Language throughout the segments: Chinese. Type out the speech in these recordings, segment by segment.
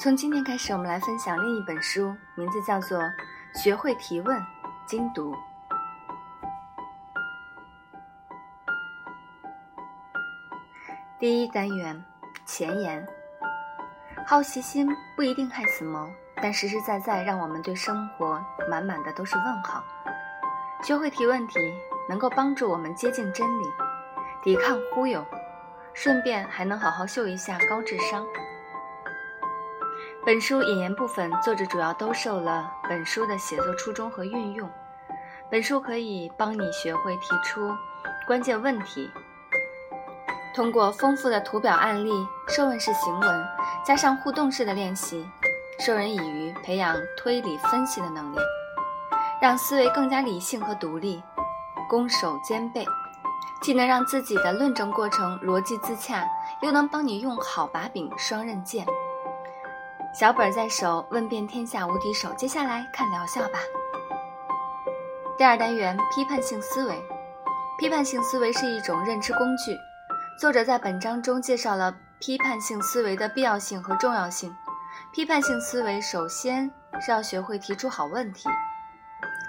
从今天开始，我们来分享另一本书，名字叫做《学会提问》，精读。第一单元前言：好奇心不一定害死猫，但实实在在让我们对生活满满的都是问号。学会提问题，能够帮助我们接近真理，抵抗忽悠，顺便还能好好秀一下高智商。本书引言部分，作者主要兜售了本书的写作初衷和运用。本书可以帮你学会提出关键问题，通过丰富的图表案例、设问式行文，加上互动式的练习，授人以渔，培养推理分析的能力，让思维更加理性和独立，攻守兼备，既能让自己的论证过程逻辑自洽，又能帮你用好把柄双刃剑。小本在手，问遍天下无敌手。接下来看疗效吧。第二单元：批判性思维。批判性思维是一种认知工具。作者在本章中介绍了批判性思维的必要性和重要性。批判性思维首先是要学会提出好问题。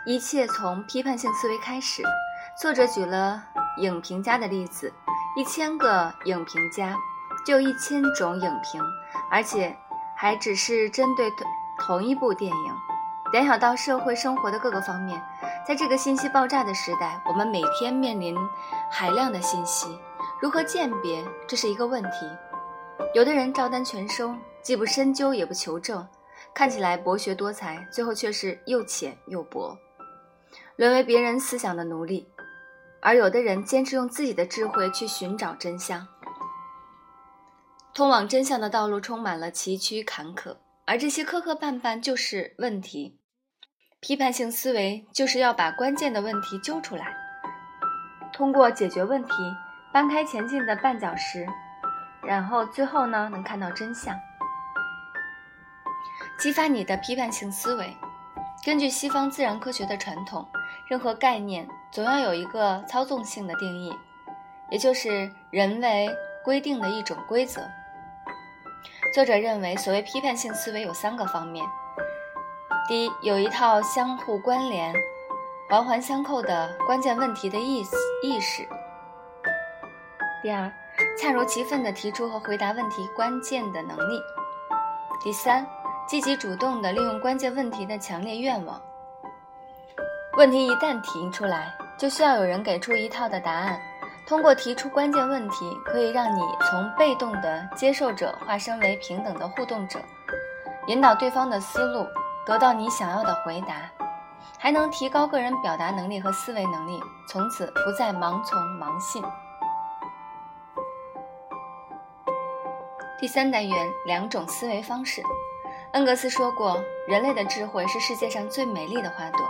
一切从批判性思维开始。作者举了影评家的例子：一千个影评家，就有一千种影评，而且。还只是针对同同一部电影，联想到社会生活的各个方面，在这个信息爆炸的时代，我们每天面临海量的信息，如何鉴别，这是一个问题。有的人照单全收，既不深究也不求证，看起来博学多才，最后却是又浅又薄，沦为别人思想的奴隶；而有的人坚持用自己的智慧去寻找真相。通往真相的道路充满了崎岖坎坷，而这些磕磕绊绊就是问题。批判性思维就是要把关键的问题揪出来，通过解决问题，搬开前进的绊脚石，然后最后呢，能看到真相，激发你的批判性思维。根据西方自然科学的传统，任何概念总要有一个操纵性的定义，也就是人为规定的一种规则。作者认为，所谓批判性思维有三个方面：第一，有一套相互关联、环环相扣的关键问题的意思意识；第二，恰如其分地提出和回答问题关键的能力；第三，积极主动地利用关键问题的强烈愿望。问题一旦提出来，就需要有人给出一套的答案。通过提出关键问题，可以让你从被动的接受者化身为平等的互动者，引导对方的思路，得到你想要的回答，还能提高个人表达能力和思维能力，从此不再盲从盲信。第三单元两种思维方式，恩格斯说过，人类的智慧是世界上最美丽的花朵，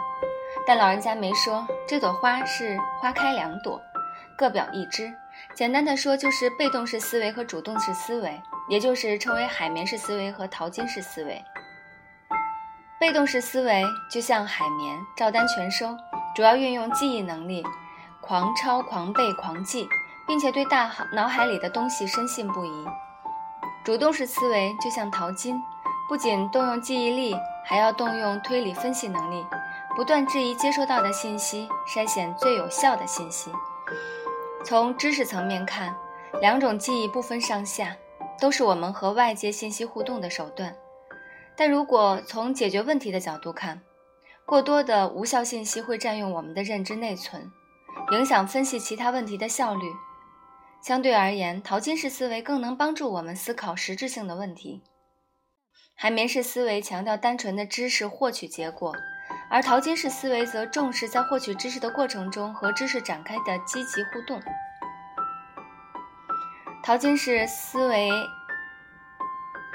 但老人家没说这朵花是花开两朵。各表一枝，简单的说就是被动式思维和主动式思维，也就是称为海绵式思维和淘金式思维。被动式思维就像海绵，照单全收，主要运用记忆能力，狂抄、狂背、狂记，并且对大脑海里的东西深信不疑。主动式思维就像淘金，不仅动用记忆力，还要动用推理分析能力，不断质疑接收到的信息，筛选最有效的信息。从知识层面看，两种记忆不分上下，都是我们和外界信息互动的手段。但如果从解决问题的角度看，过多的无效信息会占用我们的认知内存，影响分析其他问题的效率。相对而言，淘金式思维更能帮助我们思考实质性的问题。海绵式思维强调单纯的知识获取结果。而淘金式思维则重视在获取知识的过程中和知识展开的积极互动。淘金式思维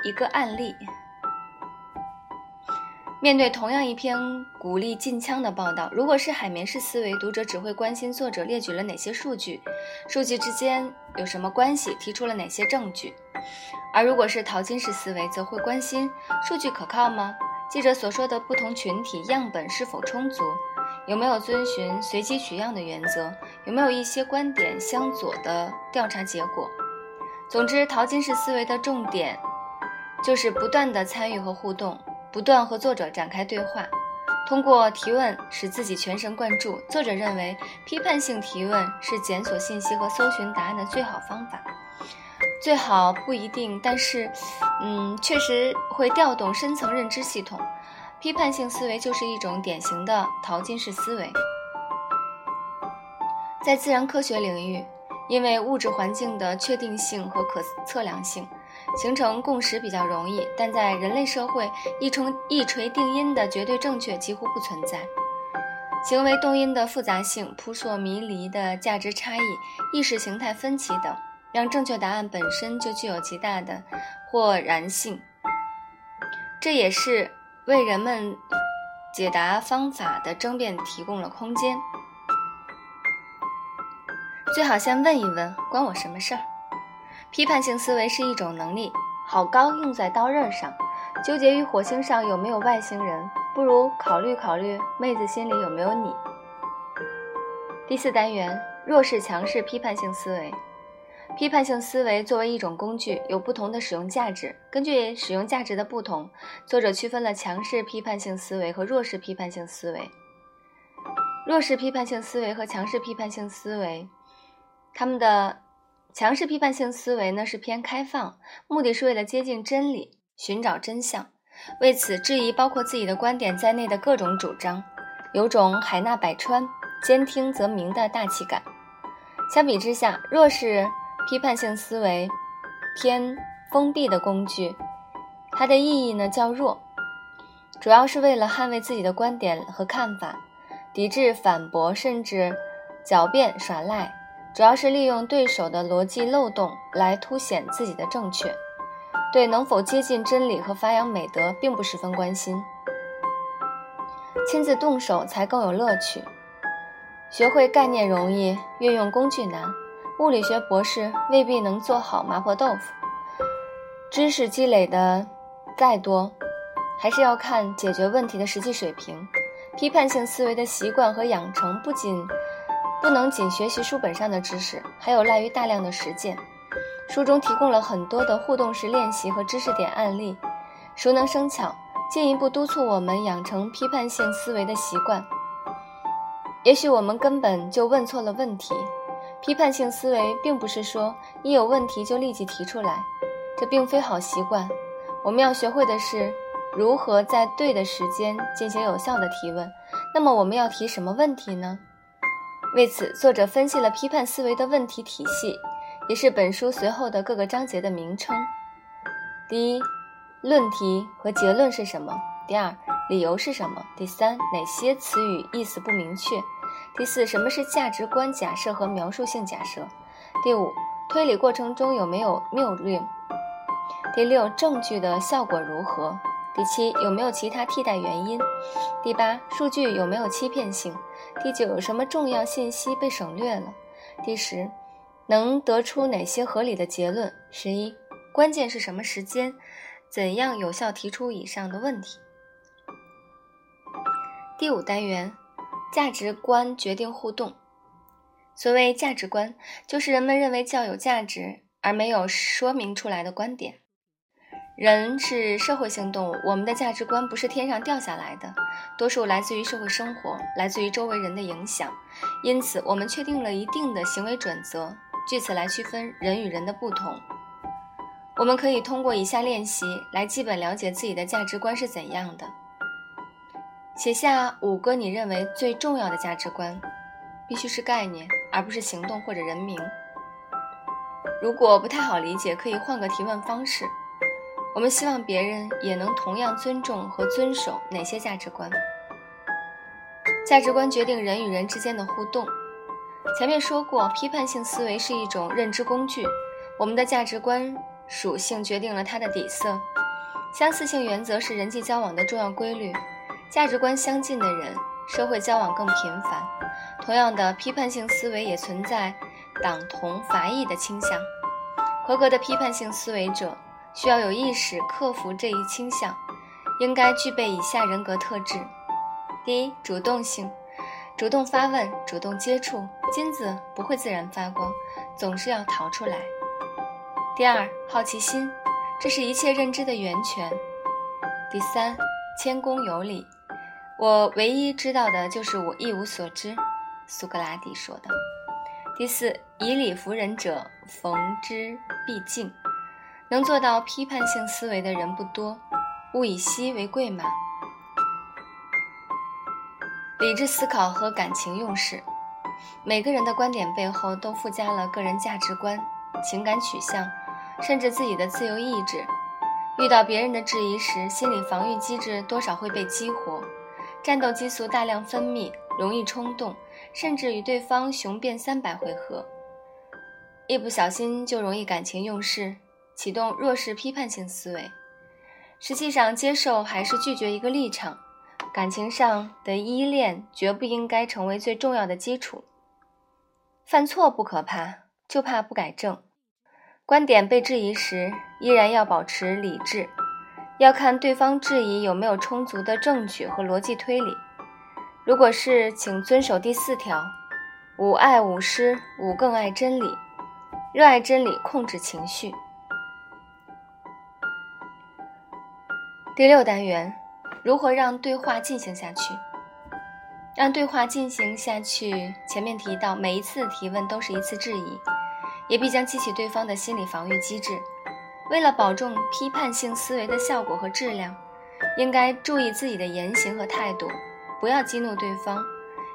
一个案例：面对同样一篇鼓励禁枪的报道，如果是海绵式思维，读者只会关心作者列举了哪些数据，数据之间有什么关系，提出了哪些证据；而如果是淘金式思维，则会关心数据可靠吗？记者所说的不同群体样本是否充足？有没有遵循随机取样的原则？有没有一些观点相左的调查结果？总之，淘金式思维的重点就是不断的参与和互动，不断和作者展开对话，通过提问使自己全神贯注。作者认为，批判性提问是检索信息和搜寻答案的最好方法。最好不一定，但是，嗯，确实会调动深层认知系统。批判性思维就是一种典型的淘金式思维。在自然科学领域，因为物质环境的确定性和可测量性。形成共识比较容易，但在人类社会，一冲一锤定音的绝对正确几乎不存在。行为动因的复杂性、扑朔迷离的价值差异、意识形态分歧等，让正确答案本身就具有极大的或然性。这也是为人们解答方法的争辩提供了空间。最好先问一问：关我什么事儿？批判性思维是一种能力，好钢用在刀刃上。纠结于火星上有没有外星人，不如考虑考虑妹子心里有没有你。第四单元：弱势强势批判性思维。批判性思维作为一种工具，有不同的使用价值。根据使用价值的不同，作者区分了强势批判性思维和弱势批判性思维。弱势批判性思维和强势批判性思维，他们的。强势批判性思维呢是偏开放，目的是为了接近真理，寻找真相，为此质疑包括自己的观点在内的各种主张，有种海纳百川、兼听则明的大气感。相比之下，弱势批判性思维偏封闭的工具，它的意义呢较弱，主要是为了捍卫自己的观点和看法，抵制反驳，甚至狡辩耍赖。主要是利用对手的逻辑漏洞来凸显自己的正确，对能否接近真理和发扬美德并不十分关心。亲自动手才更有乐趣。学会概念容易，运用工具难。物理学博士未必能做好麻婆豆腐。知识积累的再多，还是要看解决问题的实际水平。批判性思维的习惯和养成不仅。不能仅学习书本上的知识，还有赖于大量的实践。书中提供了很多的互动式练习和知识点案例，熟能生巧，进一步督促我们养成批判性思维的习惯。也许我们根本就问错了问题。批判性思维并不是说一有问题就立即提出来，这并非好习惯。我们要学会的是如何在对的时间进行有效的提问。那么我们要提什么问题呢？为此，作者分析了批判思维的问题体系，也是本书随后的各个章节的名称。第一，论题和结论是什么？第二，理由是什么？第三，哪些词语意思不明确？第四，什么是价值观假设和描述性假设？第五，推理过程中有没有谬论？第六，证据的效果如何？第七，有没有其他替代原因？第八，数据有没有欺骗性？第九，有什么重要信息被省略了？第十，能得出哪些合理的结论？十一，关键是什么时间？怎样有效提出以上的问题？第五单元，价值观决定互动。所谓价值观，就是人们认为较有价值而没有说明出来的观点。人是社会性动物，我们的价值观不是天上掉下来的，多数来自于社会生活，来自于周围人的影响。因此，我们确定了一定的行为准则，据此来区分人与人的不同。我们可以通过以下练习来基本了解自己的价值观是怎样的。写下五个你认为最重要的价值观，必须是概念，而不是行动或者人名。如果不太好理解，可以换个提问方式。我们希望别人也能同样尊重和遵守哪些价值观？价值观决定人与人之间的互动。前面说过，批判性思维是一种认知工具。我们的价值观属性决定了它的底色。相似性原则是人际交往的重要规律。价值观相近的人，社会交往更频繁。同样的，批判性思维也存在党同伐异的倾向。合格的批判性思维者。需要有意识克服这一倾向，应该具备以下人格特质：第一，主动性，主动发问，主动接触，金子不会自然发光，总是要逃出来；第二，好奇心，这是一切认知的源泉。第三，谦恭有礼。我唯一知道的就是我一无所知，苏格拉底说的。第四，以理服人者，逢之必敬。能做到批判性思维的人不多，物以稀为贵嘛。理智思考和感情用事，每个人的观点背后都附加了个人价值观、情感取向，甚至自己的自由意志。遇到别人的质疑时，心理防御机制多少会被激活，战斗激素大量分泌，容易冲动，甚至与对方雄辩三百回合。一不小心就容易感情用事，启动弱势批判性思维。实际上，接受还是拒绝一个立场。感情上的依恋绝不应该成为最重要的基础。犯错不可怕，就怕不改正。观点被质疑时，依然要保持理智，要看对方质疑有没有充足的证据和逻辑推理。如果是，请遵守第四条：吾爱吾师，吾更爱真理。热爱真理，控制情绪。第六单元。如何让对话进行下去？让对话进行下去，前面提到，每一次提问都是一次质疑，也必将激起对方的心理防御机制。为了保重批判性思维的效果和质量，应该注意自己的言行和态度，不要激怒对方。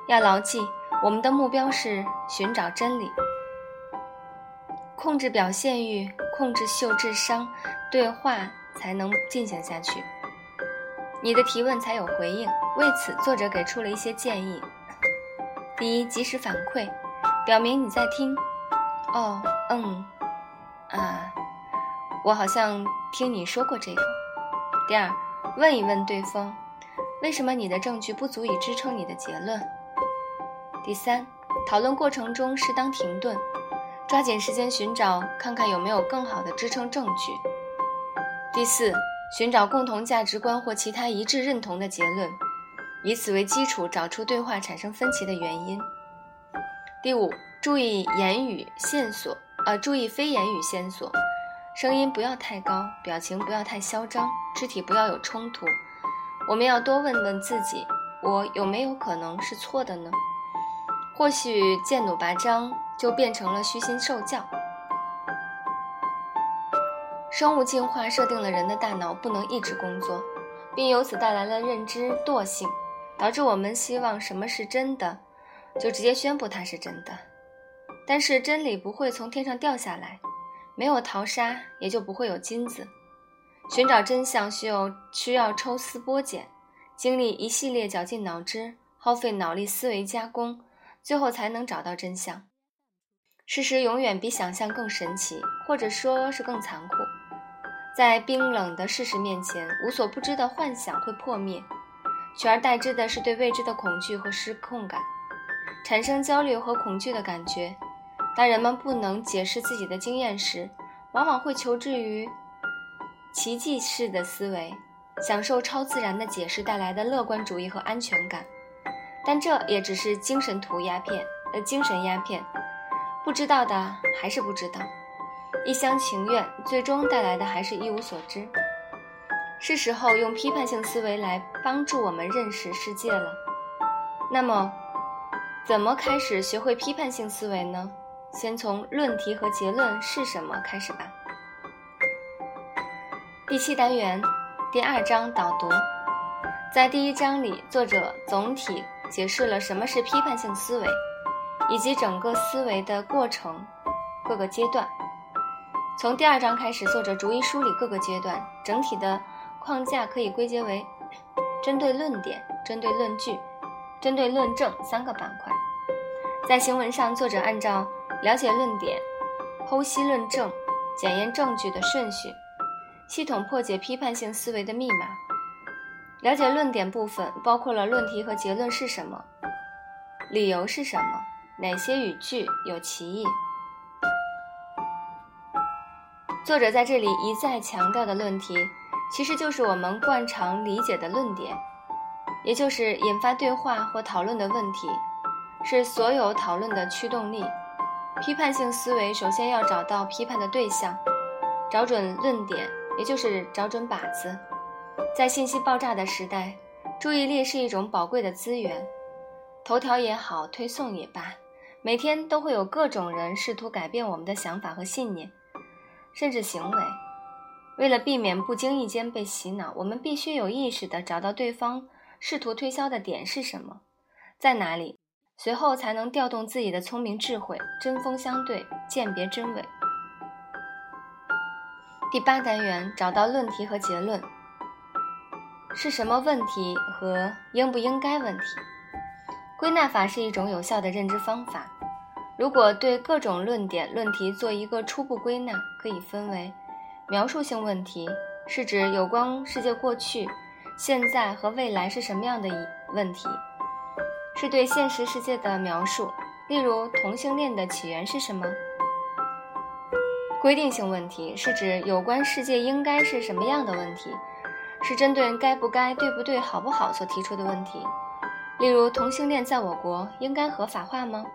要牢记，我们的目标是寻找真理，控制表现欲，控制秀智商，对话才能进行下去。你的提问才有回应。为此，作者给出了一些建议：第一，及时反馈，表明你在听。哦，嗯，啊，我好像听你说过这个。第二，问一问对方，为什么你的证据不足以支撑你的结论？第三，讨论过程中适当停顿，抓紧时间寻找，看看有没有更好的支撑证据。第四。寻找共同价值观或其他一致认同的结论，以此为基础找出对话产生分歧的原因。第五，注意言语线索，呃，注意非言语线索，声音不要太高，表情不要太嚣张，肢体不要有冲突。我们要多问问自己，我有没有可能是错的呢？或许剑弩拔张就变成了虚心受教。生物进化设定了人的大脑不能一直工作，并由此带来了认知惰性，导致我们希望什么是真的，就直接宣布它是真的。但是真理不会从天上掉下来，没有淘沙也就不会有金子。寻找真相需要需要抽丝剥茧，经历一系列绞尽脑汁、耗费脑力思维加工，最后才能找到真相。事实永远比想象更神奇，或者说是更残酷。在冰冷的事实面前，无所不知的幻想会破灭，取而代之的是对未知的恐惧和失控感，产生焦虑和恐惧的感觉。当人们不能解释自己的经验时，往往会求助于奇迹式的思维，享受超自然的解释带来的乐观主义和安全感。但这也只是精神图鸦片，呃，精神鸦片。不知道的还是不知道。一厢情愿，最终带来的还是一无所知。是时候用批判性思维来帮助我们认识世界了。那么，怎么开始学会批判性思维呢？先从论题和结论是什么开始吧。第七单元，第二章导读。在第一章里，作者总体解释了什么是批判性思维，以及整个思维的过程各个阶段。从第二章开始，作者逐一梳理各个阶段，整体的框架可以归结为针对论点、针对论据、针对论证三个板块。在行文上，作者按照了解论点、剖析论证、检验证据的顺序，系统破解批判性思维的密码。了解论点部分包括了论题和结论是什么，理由是什么，哪些语句有歧义。作者在这里一再强调的论题，其实就是我们惯常理解的论点，也就是引发对话或讨论的问题，是所有讨论的驱动力。批判性思维首先要找到批判的对象，找准论点，也就是找准靶子。在信息爆炸的时代，注意力是一种宝贵的资源。头条也好，推送也罢，每天都会有各种人试图改变我们的想法和信念，甚至行为。为了避免不经意间被洗脑，我们必须有意识地找到对方试图推销的点是什么，在哪里，随后才能调动自己的聪明智慧，针锋相对，鉴别真伪。第八单元找到论题和结论，是什么问题和应不应该问题？归纳法是一种有效的认知方法。如果对各种论点、论题做一个初步归纳，可以分为。描述性问题是指有关世界过去、现在和未来是什么样的一问题，是对现实世界的描述。例如，同性恋的起源是什么？规定性问题是指有关世界应该是什么样的问题，是针对该不该、对不对、好不好所提出的问题。例如，同性恋在我国应该合法化吗？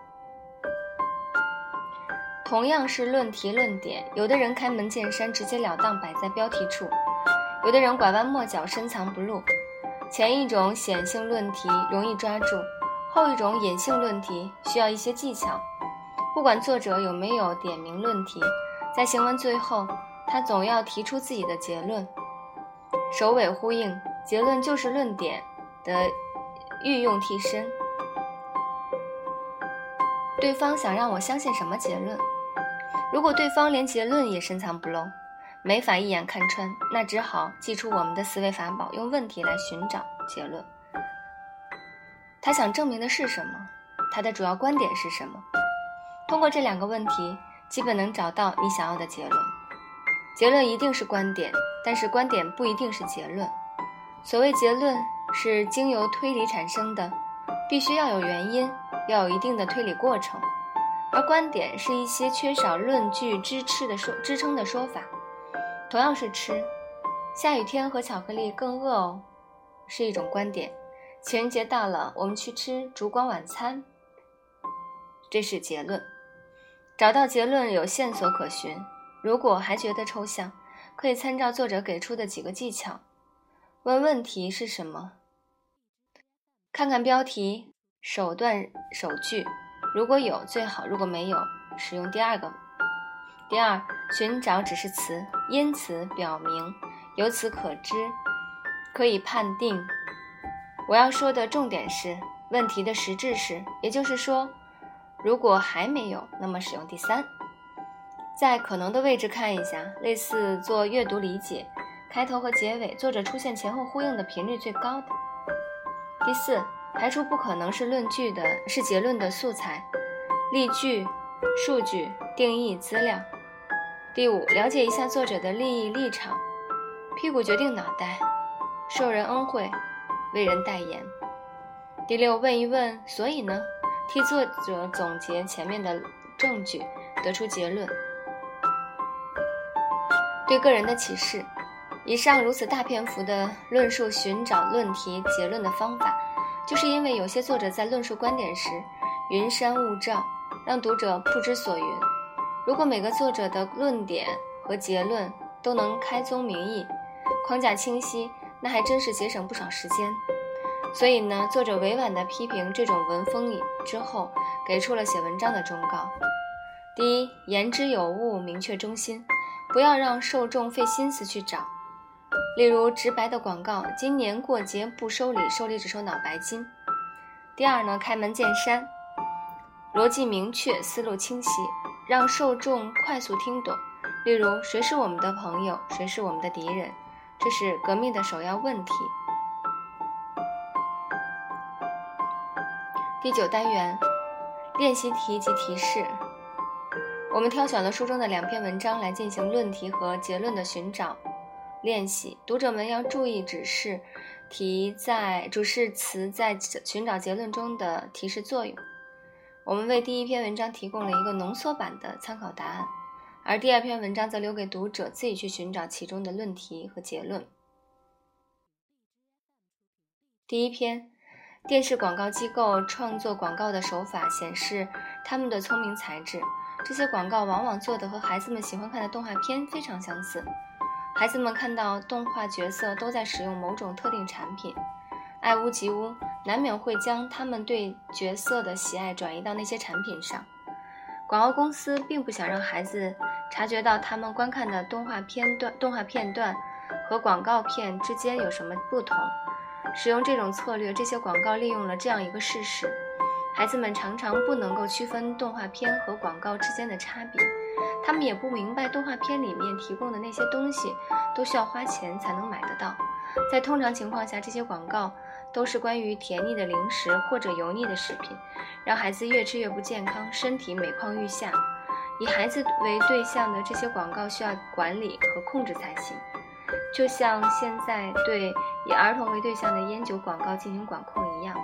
同样是论题论点，有的人开门见山、直截了当摆在标题处，有的人拐弯抹角、深藏不露。前一种显性论题容易抓住，后一种隐性论题需要一些技巧。不管作者有没有点名论题，在行文最后，他总要提出自己的结论，首尾呼应。结论就是论点的御用替身。对方想让我相信什么结论？如果对方连结论也深藏不露，没法一眼看穿，那只好祭出我们的思维法宝，用问题来寻找结论。他想证明的是什么？他的主要观点是什么？通过这两个问题，基本能找到你想要的结论。结论一定是观点，但是观点不一定是结论。所谓结论是经由推理产生的，必须要有原因，要有一定的推理过程。而观点是一些缺少论据支持的说支撑的说法，同样是吃，下雨天和巧克力更饿哦，是一种观点。情人节到了，我们去吃烛光晚餐，这是结论。找到结论有线索可循。如果还觉得抽象，可以参照作者给出的几个技巧。问问题是什么？看看标题、手段、首句。如果有最好，如果没有，使用第二个。第二，寻找指示词，因此表明，由此可知，可以判定。我要说的重点是问题的实质是，也就是说，如果还没有，那么使用第三，在可能的位置看一下，类似做阅读理解，开头和结尾，作者出现前后呼应的频率最高的。第四。排除不可能是论据的，是结论的素材、例句、数据、定义、资料。第五，了解一下作者的利益立场。屁股决定脑袋，受人恩惠，为人代言。第六，问一问，所以呢？替作者总结前面的证据，得出结论。对个人的启示。以上如此大篇幅的论述寻找论题结论的方法。就是因为有些作者在论述观点时云山雾罩，让读者不知所云。如果每个作者的论点和结论都能开宗明义、框架清晰，那还真是节省不少时间。所以呢，作者委婉地批评这种文风之后，给出了写文章的忠告：第一，言之有物，明确中心，不要让受众费心思去找。例如直白的广告，今年过节不收礼，收礼只收脑白金。第二呢，开门见山，逻辑明确，思路清晰，让受众快速听懂。例如，谁是我们的朋友，谁是我们的敌人，这是革命的首要问题。第九单元，练习题及提示。我们挑选了书中的两篇文章来进行论题和结论的寻找。练习读者们要注意指示题在主示词在寻找结论中的提示作用。我们为第一篇文章提供了一个浓缩版的参考答案，而第二篇文章则留给读者自己去寻找其中的论题和结论。第一篇，电视广告机构创作广告的手法显示他们的聪明才智。这些广告往往做的和孩子们喜欢看的动画片非常相似。孩子们看到动画角色都在使用某种特定产品，爱屋及乌，难免会将他们对角色的喜爱转移到那些产品上。广告公司并不想让孩子察觉到他们观看的动画片段、动画片段和广告片之间有什么不同。使用这种策略，这些广告利用了这样一个事实：孩子们常常不能够区分动画片和广告之间的差别。他们也不明白动画片里面提供的那些东西都需要花钱才能买得到。在通常情况下，这些广告都是关于甜腻的零食或者油腻的食品，让孩子越吃越不健康，身体每况愈下。以孩子为对象的这些广告需要管理和控制才行，就像现在对以儿童为对象的烟酒广告进行管控一样。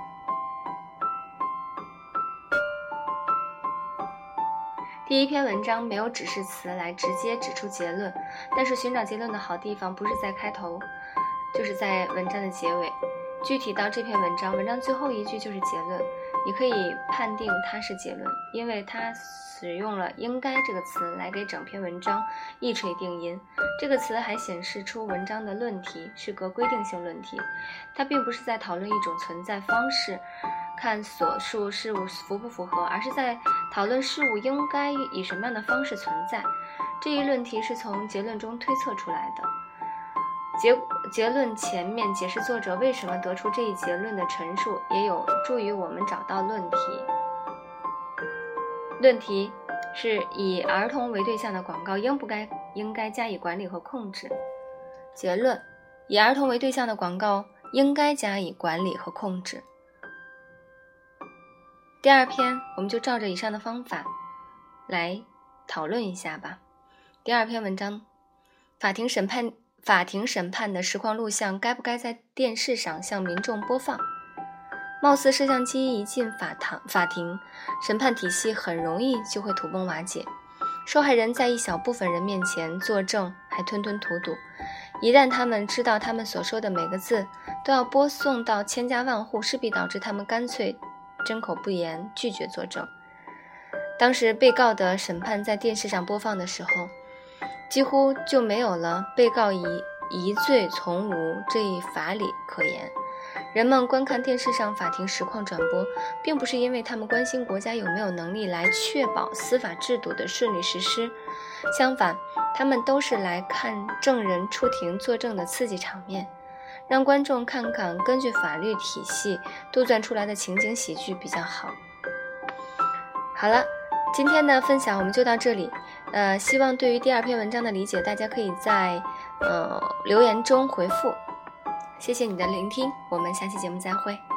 第一篇文章没有指示词来直接指出结论，但是寻找结论的好地方不是在开头，就是在文章的结尾。具体到这篇文章，文章最后一句就是结论，你可以判定它是结论，因为它使用了“应该”这个词来给整篇文章一锤定音。这个词还显示出文章的论题是个规定性论题，它并不是在讨论一种存在方式。看所述事物符不符合，而是在讨论事物应该以什么样的方式存在。这一论题是从结论中推测出来的。结结论前面解释作者为什么得出这一结论的陈述，也有助于我们找到论题。论题是以儿童为对象的广告应不该应该加以管理和控制。结论：以儿童为对象的广告应该加以管理和控制。第二篇，我们就照着以上的方法来讨论一下吧。第二篇文章，法庭审判法庭审判的实况录像该不该在电视上向民众播放？貌似摄像机一进法堂，法庭审判体系很容易就会土崩瓦解。受害人在一小部分人面前作证，还吞吞吐吐。一旦他们知道他们所说的每个字都要播送到千家万户，势必导致他们干脆。针口不言，拒绝作证。当时被告的审判在电视上播放的时候，几乎就没有了“被告疑疑罪从无”这一法理可言。人们观看电视上法庭实况转播，并不是因为他们关心国家有没有能力来确保司法制度的顺利实施，相反，他们都是来看证人出庭作证的刺激场面。让观众看看根据法律体系杜撰出来的情景喜剧比较好。好了，今天的分享我们就到这里。呃，希望对于第二篇文章的理解，大家可以在呃留言中回复。谢谢你的聆听，我们下期节目再会。